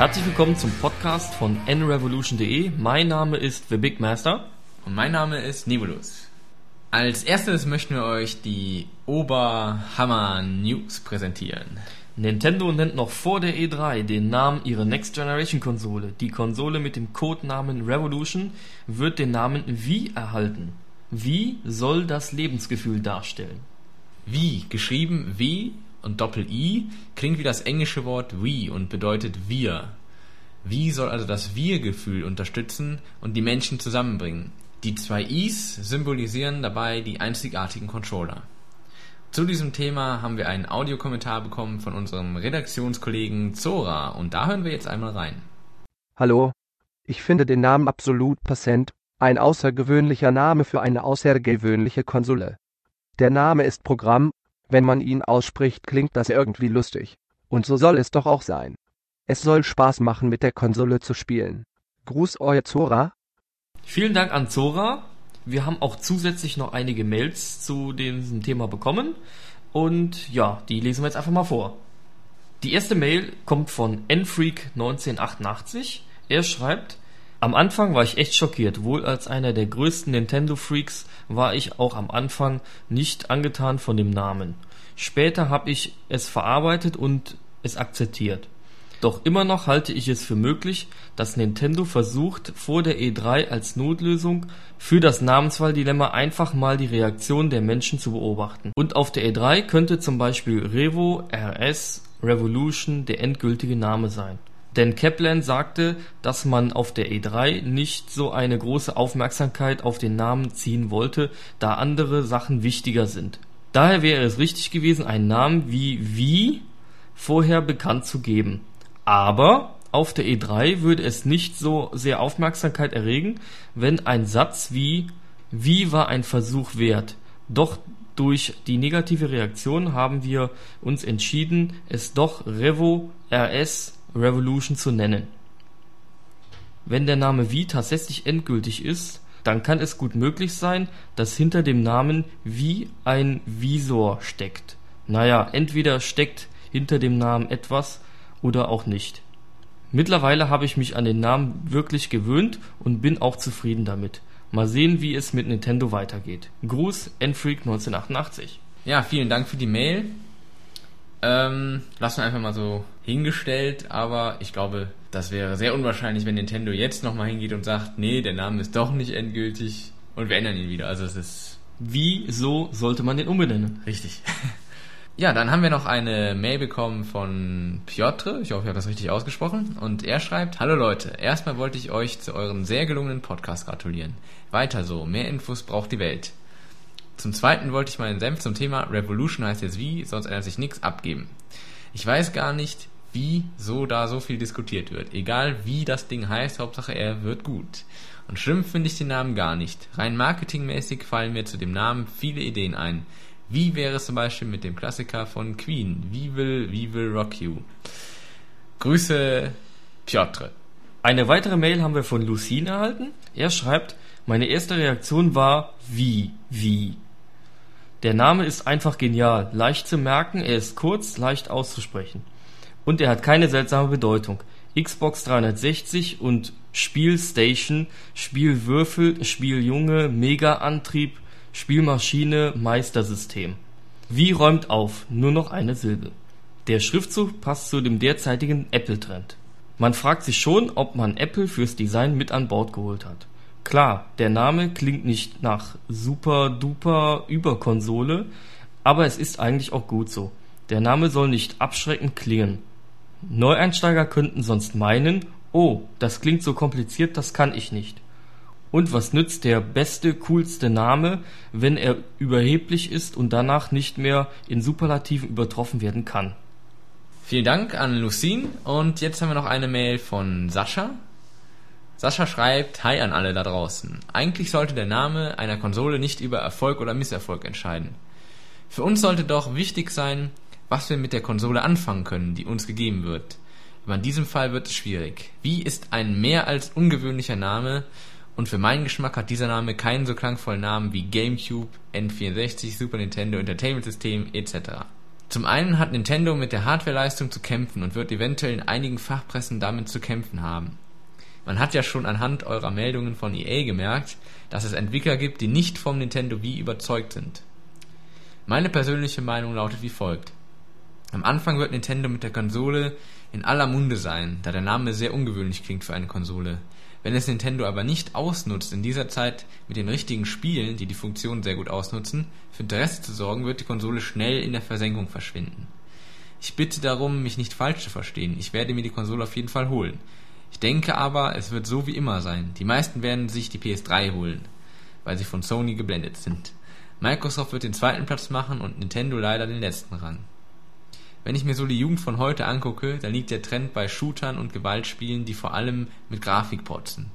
Herzlich willkommen zum Podcast von nrevolution.de. Mein Name ist The Big Master. Und mein Name ist Nebulus. Als erstes möchten wir euch die Oberhammer News präsentieren. Nintendo nennt noch vor der E3 den Namen ihrer Next Generation Konsole. Die Konsole mit dem Codenamen Revolution wird den Namen Wii erhalten. Wie soll das Lebensgefühl darstellen? Wie, geschrieben W und Doppel-I, klingt wie das englische Wort we und bedeutet wir. Wie soll also das Wir-Gefühl unterstützen und die Menschen zusammenbringen? Die zwei Is symbolisieren dabei die einzigartigen Controller. Zu diesem Thema haben wir einen Audiokommentar bekommen von unserem Redaktionskollegen Zora und da hören wir jetzt einmal rein. Hallo. Ich finde den Namen absolut passend, ein außergewöhnlicher Name für eine außergewöhnliche Konsole. Der Name ist Programm, wenn man ihn ausspricht klingt das irgendwie lustig. Und so soll es doch auch sein. Es soll Spaß machen mit der Konsole zu spielen. Gruß euer Zora. Vielen Dank an Zora. Wir haben auch zusätzlich noch einige Mails zu diesem Thema bekommen. Und ja, die lesen wir jetzt einfach mal vor. Die erste Mail kommt von nfreak1988. Er schreibt, am Anfang war ich echt schockiert. Wohl als einer der größten Nintendo-Freaks war ich auch am Anfang nicht angetan von dem Namen. Später habe ich es verarbeitet und es akzeptiert. Doch immer noch halte ich es für möglich, dass Nintendo versucht, vor der E3 als Notlösung für das Namenswahldilemma einfach mal die Reaktion der Menschen zu beobachten. Und auf der E3 könnte zum Beispiel Revo, RS, Revolution der endgültige Name sein. Denn Kaplan sagte, dass man auf der E3 nicht so eine große Aufmerksamkeit auf den Namen ziehen wollte, da andere Sachen wichtiger sind. Daher wäre es richtig gewesen, einen Namen wie Wie vorher bekannt zu geben. Aber auf der E3 würde es nicht so sehr Aufmerksamkeit erregen, wenn ein Satz wie Wie war ein Versuch wert? Doch durch die negative Reaktion haben wir uns entschieden, es doch Revo RS Revolution zu nennen. Wenn der Name Wii tatsächlich endgültig ist, dann kann es gut möglich sein, dass hinter dem Namen Wii ein Visor steckt. Naja, entweder steckt hinter dem Namen etwas oder auch nicht. Mittlerweile habe ich mich an den Namen wirklich gewöhnt und bin auch zufrieden damit. Mal sehen, wie es mit Nintendo weitergeht. Gruß, Nfreak 1988. Ja, vielen Dank für die Mail. Ähm, lassen wir einfach mal so hingestellt, aber ich glaube, das wäre sehr unwahrscheinlich, wenn Nintendo jetzt nochmal hingeht und sagt, nee, der Name ist doch nicht endgültig und wir ändern ihn wieder. Also es ist. Wieso sollte man den umbenennen? Richtig. Ja, dann haben wir noch eine Mail bekommen von Piotr. Ich hoffe, ich habe das richtig ausgesprochen. Und er schreibt, Hallo Leute, erstmal wollte ich euch zu eurem sehr gelungenen Podcast gratulieren. Weiter so, mehr Infos braucht die Welt. Zum zweiten wollte ich meinen Senf zum Thema Revolution heißt jetzt wie, sonst ändert sich nichts abgeben. Ich weiß gar nicht, wieso da so viel diskutiert wird. Egal wie das Ding heißt, Hauptsache er wird gut. Und schlimm finde ich den Namen gar nicht. Rein marketingmäßig fallen mir zu dem Namen viele Ideen ein. Wie wäre es zum Beispiel mit dem Klassiker von Queen? Wie will, wie will Rock You? Grüße, Piotr. Eine weitere Mail haben wir von Lucine erhalten. Er schreibt, meine erste Reaktion war wie, wie. Der Name ist einfach genial, leicht zu merken, er ist kurz, leicht auszusprechen. Und er hat keine seltsame Bedeutung. Xbox 360 und Spielstation, Spielwürfel, Spieljunge, Mega-Antrieb, Spielmaschine, Meistersystem. Wie räumt auf, nur noch eine Silbe. Der Schriftzug passt zu dem derzeitigen Apple-Trend. Man fragt sich schon, ob man Apple fürs Design mit an Bord geholt hat. Klar, der Name klingt nicht nach super duper Überkonsole, aber es ist eigentlich auch gut so. Der Name soll nicht abschreckend klingen. Neueinsteiger könnten sonst meinen, oh, das klingt so kompliziert, das kann ich nicht. Und was nützt der beste, coolste Name, wenn er überheblich ist und danach nicht mehr in Superlativen übertroffen werden kann? Vielen Dank an Lucine und jetzt haben wir noch eine Mail von Sascha. Sascha schreibt, Hi an alle da draußen. Eigentlich sollte der Name einer Konsole nicht über Erfolg oder Misserfolg entscheiden. Für uns sollte doch wichtig sein, was wir mit der Konsole anfangen können, die uns gegeben wird. Aber in diesem Fall wird es schwierig. Wie ist ein mehr als ungewöhnlicher Name und für meinen Geschmack hat dieser Name keinen so klangvollen Namen wie GameCube, N64, Super Nintendo Entertainment System etc. Zum einen hat Nintendo mit der Hardwareleistung zu kämpfen und wird eventuell in einigen Fachpressen damit zu kämpfen haben. Man hat ja schon anhand eurer Meldungen von EA gemerkt, dass es Entwickler gibt, die nicht vom Nintendo Wii überzeugt sind. Meine persönliche Meinung lautet wie folgt. Am Anfang wird Nintendo mit der Konsole in aller Munde sein, da der Name sehr ungewöhnlich klingt für eine Konsole. Wenn es Nintendo aber nicht ausnutzt, in dieser Zeit mit den richtigen Spielen, die die Funktion sehr gut ausnutzen, für Interesse zu sorgen, wird die Konsole schnell in der Versenkung verschwinden. Ich bitte darum, mich nicht falsch zu verstehen. Ich werde mir die Konsole auf jeden Fall holen. Ich denke aber, es wird so wie immer sein. Die meisten werden sich die PS3 holen, weil sie von Sony geblendet sind. Microsoft wird den zweiten Platz machen und Nintendo leider den letzten ran. Wenn ich mir so die Jugend von heute angucke, dann liegt der Trend bei Shootern und Gewaltspielen, die vor allem mit Grafik protzen.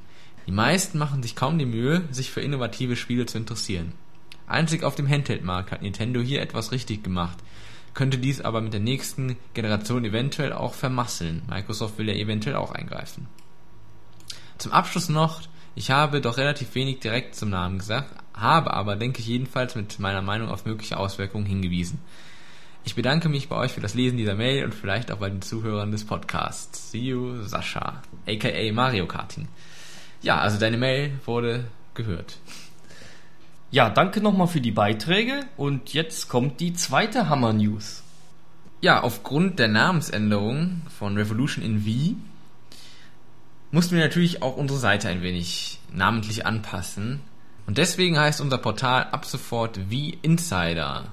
Die meisten machen sich kaum die Mühe, sich für innovative Spiele zu interessieren. Einzig auf dem Handheld-Markt hat Nintendo hier etwas richtig gemacht, könnte dies aber mit der nächsten Generation eventuell auch vermasseln. Microsoft will ja eventuell auch eingreifen. Zum Abschluss noch, ich habe doch relativ wenig direkt zum Namen gesagt, habe aber, denke ich jedenfalls, mit meiner Meinung auf mögliche Auswirkungen hingewiesen. Ich bedanke mich bei euch für das Lesen dieser Mail und vielleicht auch bei den Zuhörern des Podcasts. See you, Sascha, aka Mario Karting. Ja, also deine Mail wurde gehört. Ja, danke nochmal für die Beiträge und jetzt kommt die zweite Hammer News. Ja, aufgrund der Namensänderung von Revolution in V mussten wir natürlich auch unsere Seite ein wenig namentlich anpassen. Und deswegen heißt unser Portal ab sofort V Insider.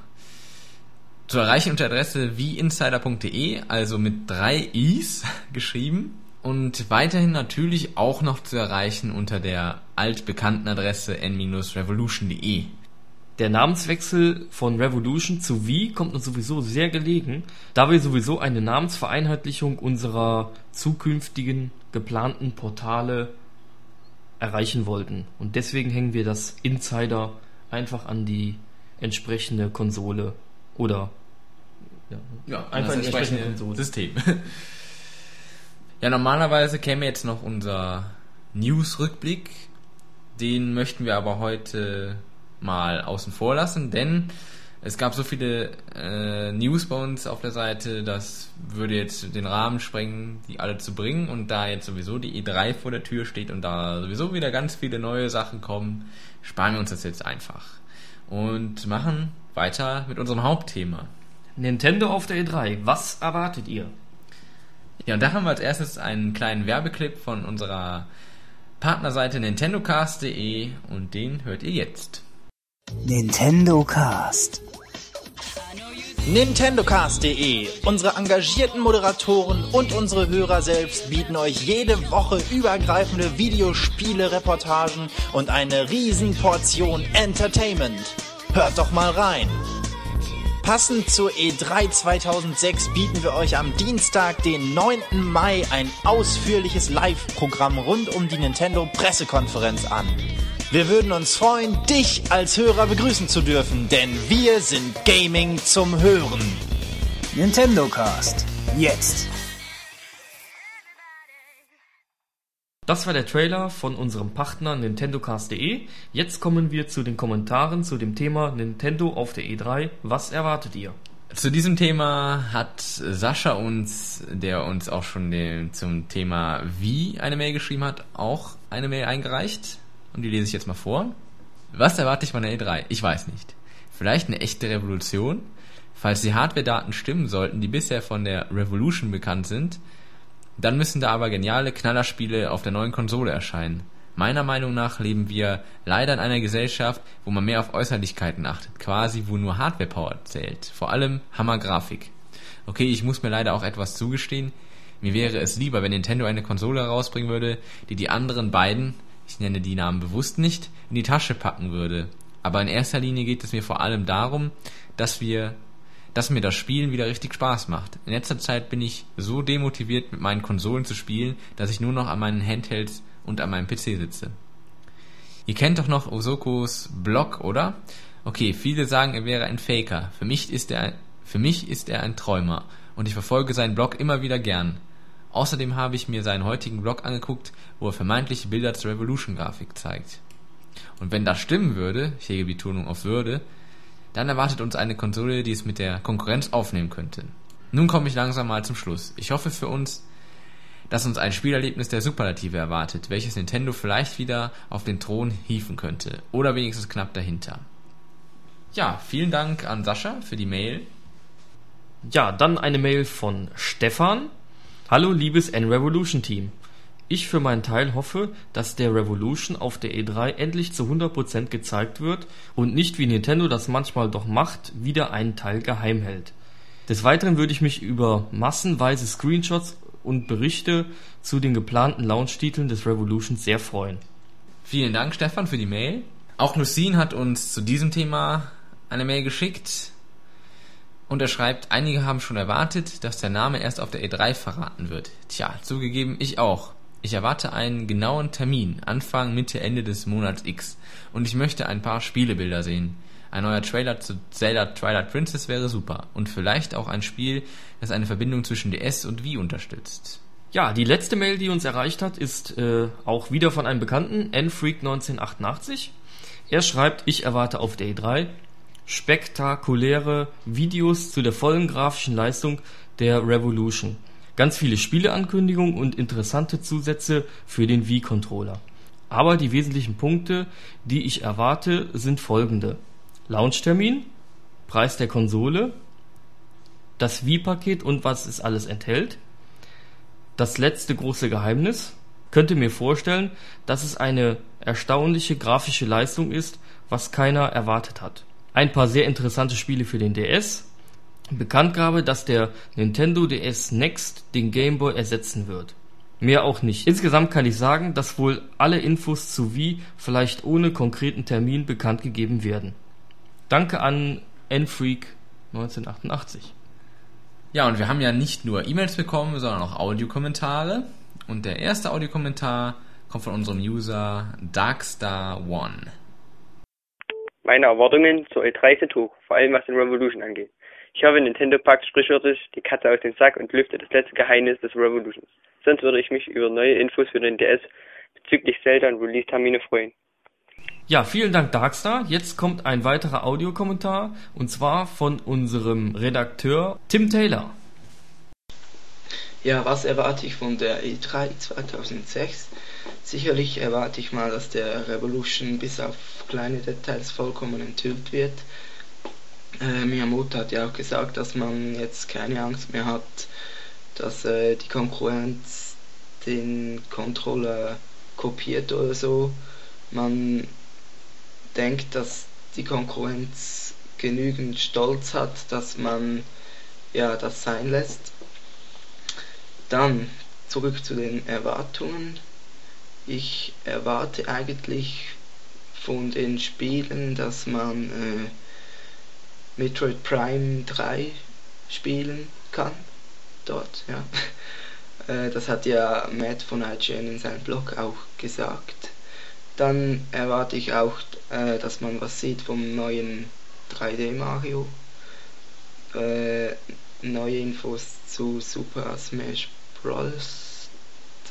Zu erreichen unter Adresse wieinsider.de, also mit drei i's geschrieben. Und weiterhin natürlich auch noch zu erreichen unter der altbekannten Adresse n-revolution.de. Der Namenswechsel von Revolution zu Wie kommt uns sowieso sehr gelegen, da wir sowieso eine Namensvereinheitlichung unserer zukünftigen geplanten Portale erreichen wollten. Und deswegen hängen wir das Insider einfach an die entsprechende Konsole oder ja, ja einfach ein entsprechendes System. Ja, normalerweise käme jetzt noch unser News-Rückblick. Den möchten wir aber heute mal außen vor lassen, denn es gab so viele äh, News bei uns auf der Seite, das würde jetzt den Rahmen sprengen, die alle zu bringen. Und da jetzt sowieso die E3 vor der Tür steht und da sowieso wieder ganz viele neue Sachen kommen, sparen wir uns das jetzt einfach. Und machen weiter mit unserem Hauptthema. Nintendo auf der E3, was erwartet ihr? Ja, und da haben wir als erstes einen kleinen Werbeclip von unserer Partnerseite nintendocast.de und den hört ihr jetzt. Nintendo Cast. NintendoCast.de. Unsere engagierten Moderatoren und unsere Hörer selbst bieten euch jede Woche übergreifende Videospiele-Reportagen und eine Riesenportion Entertainment. Hört doch mal rein. Passend zur E3 2006 bieten wir euch am Dienstag, den 9. Mai, ein ausführliches Live-Programm rund um die Nintendo Pressekonferenz an. Wir würden uns freuen, dich als Hörer begrüßen zu dürfen, denn wir sind Gaming zum Hören. Nintendo Cast. Jetzt. Das war der Trailer von unserem Partner NintendoCast.de. Jetzt kommen wir zu den Kommentaren zu dem Thema Nintendo auf der E3. Was erwartet ihr? Zu diesem Thema hat Sascha uns, der uns auch schon den, zum Thema Wie eine Mail geschrieben hat, auch eine Mail eingereicht. Und die lese ich jetzt mal vor. Was erwarte ich von der E3? Ich weiß nicht. Vielleicht eine echte Revolution? Falls die Hardware-Daten stimmen sollten, die bisher von der Revolution bekannt sind, dann müssen da aber geniale Knallerspiele auf der neuen Konsole erscheinen. Meiner Meinung nach leben wir leider in einer Gesellschaft, wo man mehr auf Äußerlichkeiten achtet, quasi wo nur Hardware-Power zählt. Vor allem Hammer-Grafik. Okay, ich muss mir leider auch etwas zugestehen. Mir wäre es lieber, wenn Nintendo eine Konsole herausbringen würde, die die anderen beiden, ich nenne die Namen bewusst nicht, in die Tasche packen würde. Aber in erster Linie geht es mir vor allem darum, dass wir dass mir das Spielen wieder richtig Spaß macht. In letzter Zeit bin ich so demotiviert, mit meinen Konsolen zu spielen, dass ich nur noch an meinen Handhelds und an meinem PC sitze. Ihr kennt doch noch Osokos Blog, oder? Okay, viele sagen, er wäre ein Faker. Für mich ist er ein, für mich ist er ein Träumer und ich verfolge seinen Blog immer wieder gern. Außerdem habe ich mir seinen heutigen Blog angeguckt, wo er vermeintliche Bilder zur Revolution-Grafik zeigt. Und wenn das stimmen würde, ich hege Betonung auf würde, Dann erwartet uns eine Konsole, die es mit der Konkurrenz aufnehmen könnte. Nun komme ich langsam mal zum Schluss. Ich hoffe für uns, dass uns ein Spielerlebnis der Superlative erwartet, welches Nintendo vielleicht wieder auf den Thron hieven könnte. Oder wenigstens knapp dahinter. Ja, vielen Dank an Sascha für die Mail. Ja, dann eine Mail von Stefan. Hallo liebes N-Revolution Team. Ich für meinen Teil hoffe, dass der Revolution auf der E3 endlich zu 100% gezeigt wird und nicht wie Nintendo das manchmal doch macht, wieder einen Teil geheim hält. Des Weiteren würde ich mich über massenweise Screenshots und Berichte zu den geplanten Launch-Titeln des Revolution sehr freuen. Vielen Dank, Stefan, für die Mail. Auch Lucien hat uns zu diesem Thema eine Mail geschickt. Und er schreibt, einige haben schon erwartet, dass der Name erst auf der E3 verraten wird. Tja, zugegeben, ich auch. Ich erwarte einen genauen Termin, Anfang, Mitte, Ende des Monats X. Und ich möchte ein paar Spielebilder sehen. Ein neuer Trailer zu Zelda Twilight Princess wäre super. Und vielleicht auch ein Spiel, das eine Verbindung zwischen DS und Wii unterstützt. Ja, die letzte Mail, die uns erreicht hat, ist äh, auch wieder von einem Bekannten, nfreak1988. Er schreibt, ich erwarte auf der E3 spektakuläre Videos zu der vollen grafischen Leistung der Revolution. Ganz viele Spieleankündigungen und interessante Zusätze für den Wii-Controller. Aber die wesentlichen Punkte, die ich erwarte, sind folgende. Launchtermin, Preis der Konsole, das Wii-Paket und was es alles enthält. Das letzte große Geheimnis. Könnte mir vorstellen, dass es eine erstaunliche grafische Leistung ist, was keiner erwartet hat. Ein paar sehr interessante Spiele für den DS. Bekanntgabe, dass der Nintendo DS Next den Game Boy ersetzen wird. Mehr auch nicht. Insgesamt kann ich sagen, dass wohl alle Infos zu Wii vielleicht ohne konkreten Termin bekannt gegeben werden. Danke an nfreak 1988. Ja, und wir haben ja nicht nur E-Mails bekommen, sondern auch Audiokommentare. Und der erste Audiokommentar kommt von unserem User Darkstar1. Meine Erwartungen zur E3 sind hoch, vor allem was den Revolution angeht. Ich hoffe, Nintendo packt sprichwörtlich die Katze aus dem Sack und lüftet das letzte Geheimnis des Revolutions. Sonst würde ich mich über neue Infos für den DS bezüglich Zelda und Release-Termine freuen. Ja, vielen Dank Darkstar. Jetzt kommt ein weiterer Audiokommentar und zwar von unserem Redakteur Tim Taylor. Ja, was erwarte ich von der E3 2006? Sicherlich erwarte ich mal, dass der Revolution bis auf kleine Details vollkommen enthüllt wird. Äh, Miyamoto hat ja auch gesagt, dass man jetzt keine Angst mehr hat, dass äh, die Konkurrenz den Controller kopiert oder so. Man denkt, dass die Konkurrenz genügend Stolz hat, dass man ja das sein lässt. Dann zurück zu den Erwartungen. Ich erwarte eigentlich von den Spielen, dass man äh, Metroid Prime 3 spielen kann. Dort, ja. Äh, das hat ja Matt von IGN in seinem Blog auch gesagt. Dann erwarte ich auch, äh, dass man was sieht vom neuen 3D Mario. Äh, neue Infos zu Super Smash Bros.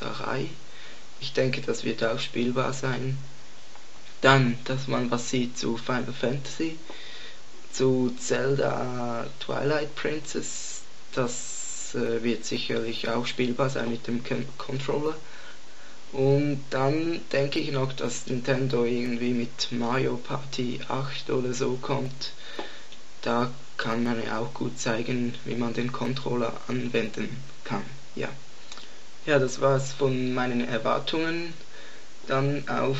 3. Ich denke, das wird auch spielbar sein. Dann, dass man was sieht zu Final Fantasy, zu Zelda Twilight Princess. Das äh, wird sicherlich auch spielbar sein mit dem Controller. Und dann denke ich noch, dass Nintendo irgendwie mit Mario Party 8 oder so kommt. Da kann man ja auch gut zeigen, wie man den Controller anwenden kann. Ja. Ja, das war's von meinen Erwartungen. Dann auf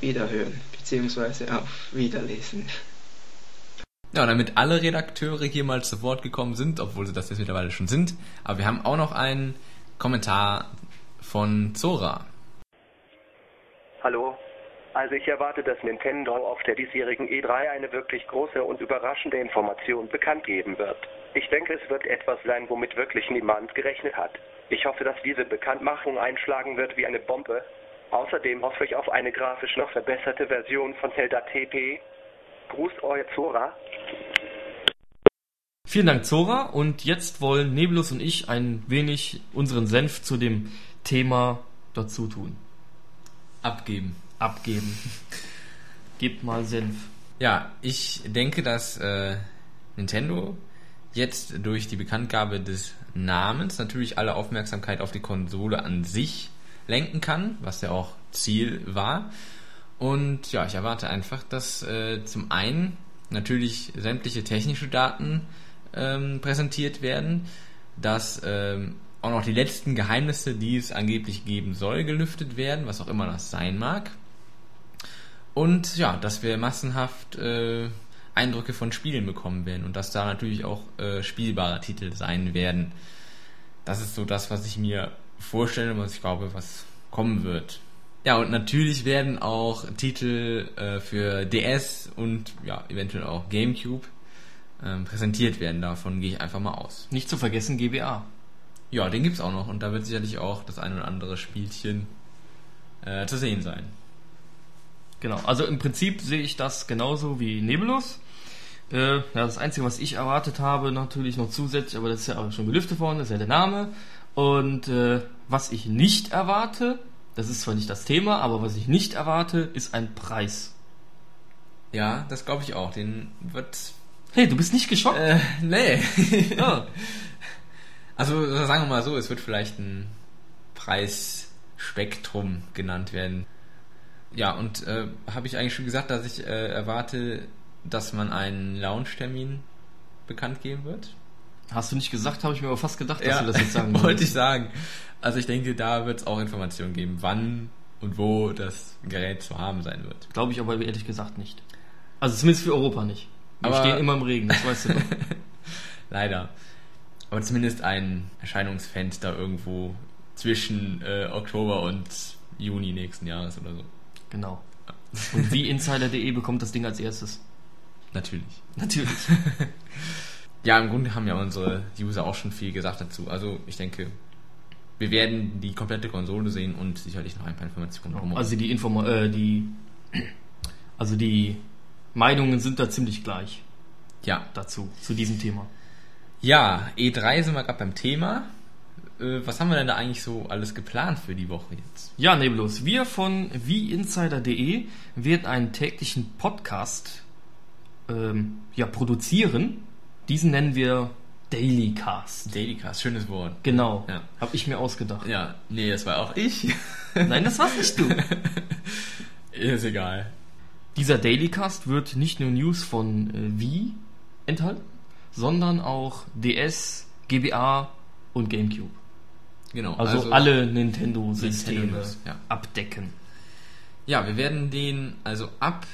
Wiederhören, beziehungsweise auf Wiederlesen. Ja, und damit alle Redakteure hier mal zu Wort gekommen sind, obwohl sie das jetzt mittlerweile schon sind, aber wir haben auch noch einen Kommentar von Zora. Hallo. Also ich erwarte, dass Nintendo auf der diesjährigen E3 eine wirklich große und überraschende Information bekannt geben wird. Ich denke, es wird etwas sein, womit wirklich niemand gerechnet hat. Ich hoffe, dass diese Bekanntmachung einschlagen wird wie eine Bombe. Außerdem hoffe ich auf eine grafisch noch verbesserte Version von Zelda TP. Gruß, euer Zora. Vielen Dank, Zora. Und jetzt wollen Nebulus und ich ein wenig unseren Senf zu dem Thema dazu tun. Abgeben. Abgeben. Gebt mal Senf. Ja, ich denke, dass äh, Nintendo jetzt durch die Bekanntgabe des Namens natürlich alle Aufmerksamkeit auf die Konsole an sich lenken kann, was ja auch Ziel war. Und ja, ich erwarte einfach, dass äh, zum einen natürlich sämtliche technische Daten ähm, präsentiert werden, dass ähm, auch noch die letzten Geheimnisse, die es angeblich geben soll, gelüftet werden, was auch immer das sein mag. Und ja, dass wir massenhaft äh, Eindrücke von Spielen bekommen werden und dass da natürlich auch äh, spielbare Titel sein werden. Das ist so das, was ich mir vorstelle, was ich glaube, was kommen wird. Ja, und natürlich werden auch Titel äh, für DS und ja, eventuell auch GameCube ähm, präsentiert werden. Davon gehe ich einfach mal aus. Nicht zu vergessen GBA. Ja, den gibt's auch noch und da wird sicherlich auch das ein oder andere Spielchen äh, zu sehen sein. Genau, also im Prinzip sehe ich das genauso wie Nebulus. Äh, ja, das Einzige, was ich erwartet habe, natürlich noch zusätzlich, aber das ist ja auch schon gelüftet worden, das ist ja der Name. Und äh, was ich nicht erwarte, das ist zwar nicht das Thema, aber was ich nicht erwarte, ist ein Preis. Ja, das glaube ich auch. Den wird. Hey, du bist nicht geschockt? Äh, nee. Ja. Also sagen wir mal so, es wird vielleicht ein Preisspektrum genannt werden. Ja, und äh, habe ich eigentlich schon gesagt, dass ich äh, erwarte, dass man einen Launch-Termin bekannt geben wird? Hast du nicht gesagt, habe ich mir aber fast gedacht, dass du das jetzt sagen wollte ich sagen. Also ich denke, da wird es auch Informationen geben, wann und wo das Gerät zu haben sein wird. Glaube ich aber ehrlich gesagt nicht. Also zumindest für Europa nicht. Wir Aber- stehen immer im Regen, das weißt du doch. Leider. Aber zumindest ein Erscheinungsfenster irgendwo zwischen äh, Oktober und Juni nächsten Jahres oder so. Genau. Und wie Insider.de bekommt das Ding als erstes? Natürlich. Natürlich. Ja, im Grunde haben ja unsere User auch schon viel gesagt dazu. Also ich denke, wir werden die komplette Konsole sehen und sicherlich noch ein paar Informationen drumherum. Also die Informa äh, die also die Meinungen sind da ziemlich gleich ja. dazu, zu diesem Thema. Ja, E3 sind wir gerade beim Thema. Äh, was haben wir denn da eigentlich so alles geplant für die Woche jetzt? Ja, Neblos, wir von wieinsider.de werden einen täglichen Podcast ähm, ja, produzieren. Diesen nennen wir Dailycast. Dailycast, schönes Wort. Genau, Ja. habe ich mir ausgedacht. Ja, nee, das war auch ich. Nein, das war's nicht du. Ist egal. Dieser Dailycast wird nicht nur News von äh, Wii enthalten, sondern auch DS, GBA und GameCube. Genau. Also, alle Nintendo-Systeme ja. abdecken. Ja, wir werden den also ab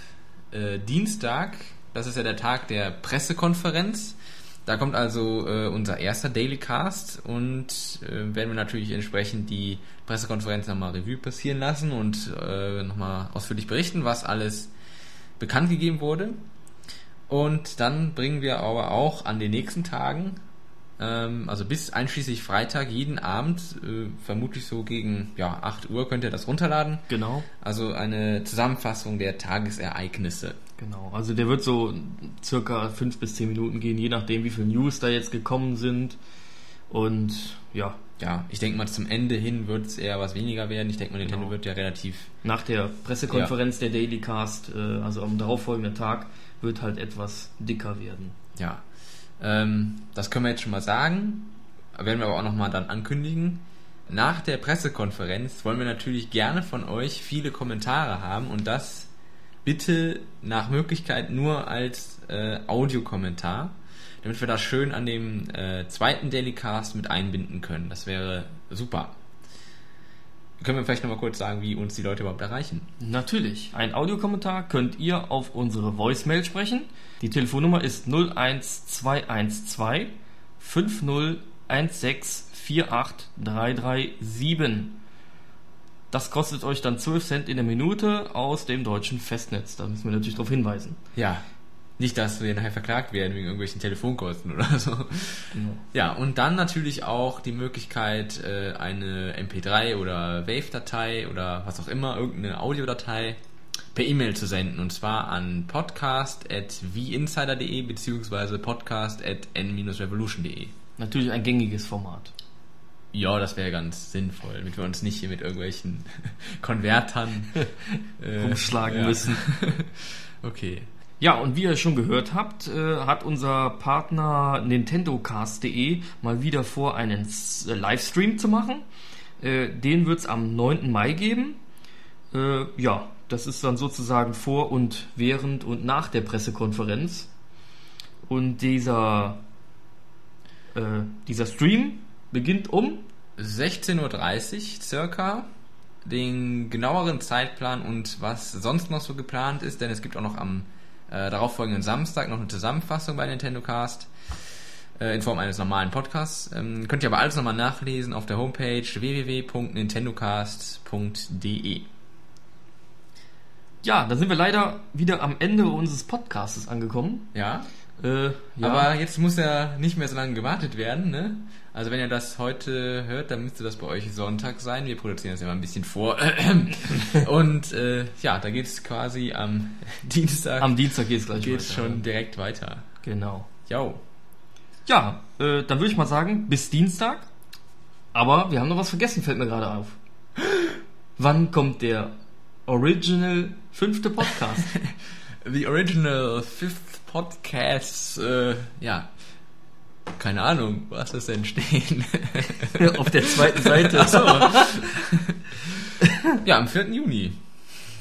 äh, Dienstag, das ist ja der Tag der Pressekonferenz, da kommt also äh, unser erster Daily Cast und äh, werden wir natürlich entsprechend die Pressekonferenz nochmal Revue passieren lassen und äh, nochmal ausführlich berichten, was alles bekannt gegeben wurde. Und dann bringen wir aber auch an den nächsten Tagen, ähm, also bis einschließlich Freitag, jeden Abend, äh, vermutlich so gegen ja, 8 Uhr könnt ihr das runterladen. Genau. Also eine Zusammenfassung der Tagesereignisse. Genau, also der wird so circa fünf bis zehn Minuten gehen, je nachdem, wie viele News da jetzt gekommen sind. Und ja, Ja, ich denke mal, zum Ende hin wird es eher was weniger werden. Ich denke mal, Nintendo Genau. wird ja relativ. nach der Pressekonferenz der Dailycast, äh, also am darauffolgenden Tag, wird halt etwas dicker werden. Ja. Ähm, das können wir jetzt schon mal sagen. Werden wir aber auch nochmal dann ankündigen. Nach der Pressekonferenz wollen wir natürlich gerne von euch viele Kommentare haben und das bitte nach Möglichkeit nur als äh, Audiokommentar, damit wir das schön an dem äh, zweiten Dailycast mit einbinden können. Das wäre super. Können wir vielleicht nochmal kurz sagen, wie uns die Leute überhaupt erreichen? Natürlich, ein Audiokommentar könnt ihr auf unsere Voicemail sprechen. Die Telefonnummer ist 01212 5016 48337. Das kostet euch dann 12 Cent in der Minute aus dem deutschen Festnetz. Da müssen wir natürlich darauf hinweisen. Ja. Nicht, dass wir nachher verklagt werden wegen irgendwelchen Telefonkosten oder so. Ja, und dann natürlich auch die Möglichkeit, äh, eine MP3 oder Wave-Datei oder was auch immer, irgendeine Audiodatei per E-Mail zu senden. Und zwar an podcast.wieinsider.de beziehungsweise podcast.n-revolution.de. Natürlich ein gängiges Format. Ja, das wäre ganz sinnvoll, damit wir uns nicht hier mit irgendwelchen Konvertern äh, Rumschlagen ja. müssen. Okay. Ja, und wie ihr schon gehört habt, äh, hat unser Partner nintendocast.de mal wieder vor, einen S- äh, Livestream zu machen. Äh, den wird es am 9. Mai geben. Äh, ja, das ist dann sozusagen vor und während und nach der Pressekonferenz. Und dieser, äh, dieser Stream beginnt um 16.30 Uhr circa. Den genaueren Zeitplan und was sonst noch so geplant ist, denn es gibt auch noch am äh, darauffolgenden Samstag noch eine Zusammenfassung bei Nintendo Cast äh, in Form eines normalen Podcasts. Ähm, könnt ihr aber alles nochmal nachlesen auf der Homepage www.nintendocast.de. Ja, da sind wir leider wieder am Ende unseres Podcasts angekommen. Ja, Äh, ja, aber jetzt muss ja nicht mehr so lange gewartet werden, ne? Also wenn ihr das heute hört, dann müsste das bei euch Sonntag sein. Wir produzieren das ja mal ein bisschen vor. Und äh, ja, da geht es quasi am Dienstag am Dienstag geht's gleich geht's weiter. schon direkt weiter. Genau. Jo. Ja, äh, dann würde ich mal sagen, bis Dienstag. Aber wir haben noch was vergessen, fällt mir gerade auf. Wann kommt der Original fünfte Podcast? The original fifth podcast, äh, ja. Keine Ahnung, was ist denn stehen? auf der zweiten Seite. Ach so. ja, am 4. Juni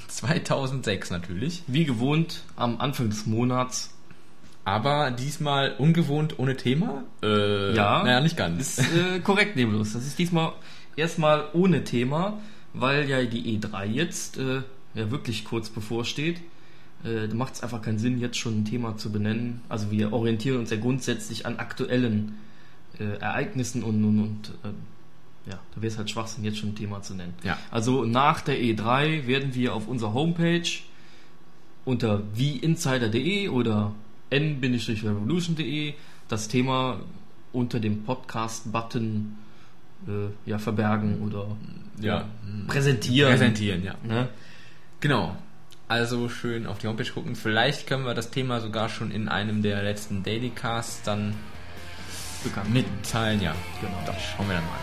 2006 natürlich. Wie gewohnt am Anfang des Monats. Aber diesmal ungewohnt ohne Thema? Äh, Ja. Naja, nicht ganz. Ist äh, korrekt, Nebulus. Das ist diesmal erstmal ohne Thema, weil ja die E3 jetzt äh, ja wirklich kurz bevorsteht. Äh, da macht es einfach keinen Sinn, jetzt schon ein Thema zu benennen. Also wir orientieren uns ja grundsätzlich an aktuellen äh, Ereignissen und, und, und äh, ja, da wäre es halt Schwachsinn, jetzt schon ein Thema zu nennen. Ja. Also nach der E3 werden wir auf unserer Homepage unter wieinsider.de oder n-revolution.de das Thema unter dem Podcast-Button äh, ja, verbergen oder Ja. präsentieren. Präsentieren, ja. Ne? Genau. Also schön auf die Homepage gucken. Vielleicht können wir das Thema sogar schon in einem der letzten Daily Casts dann Bekannt. mitteilen. Ja, Genau. das schauen wir dann mal.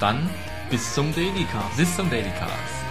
Dann Bis zum Daily Cast. bis zum Daily Cast.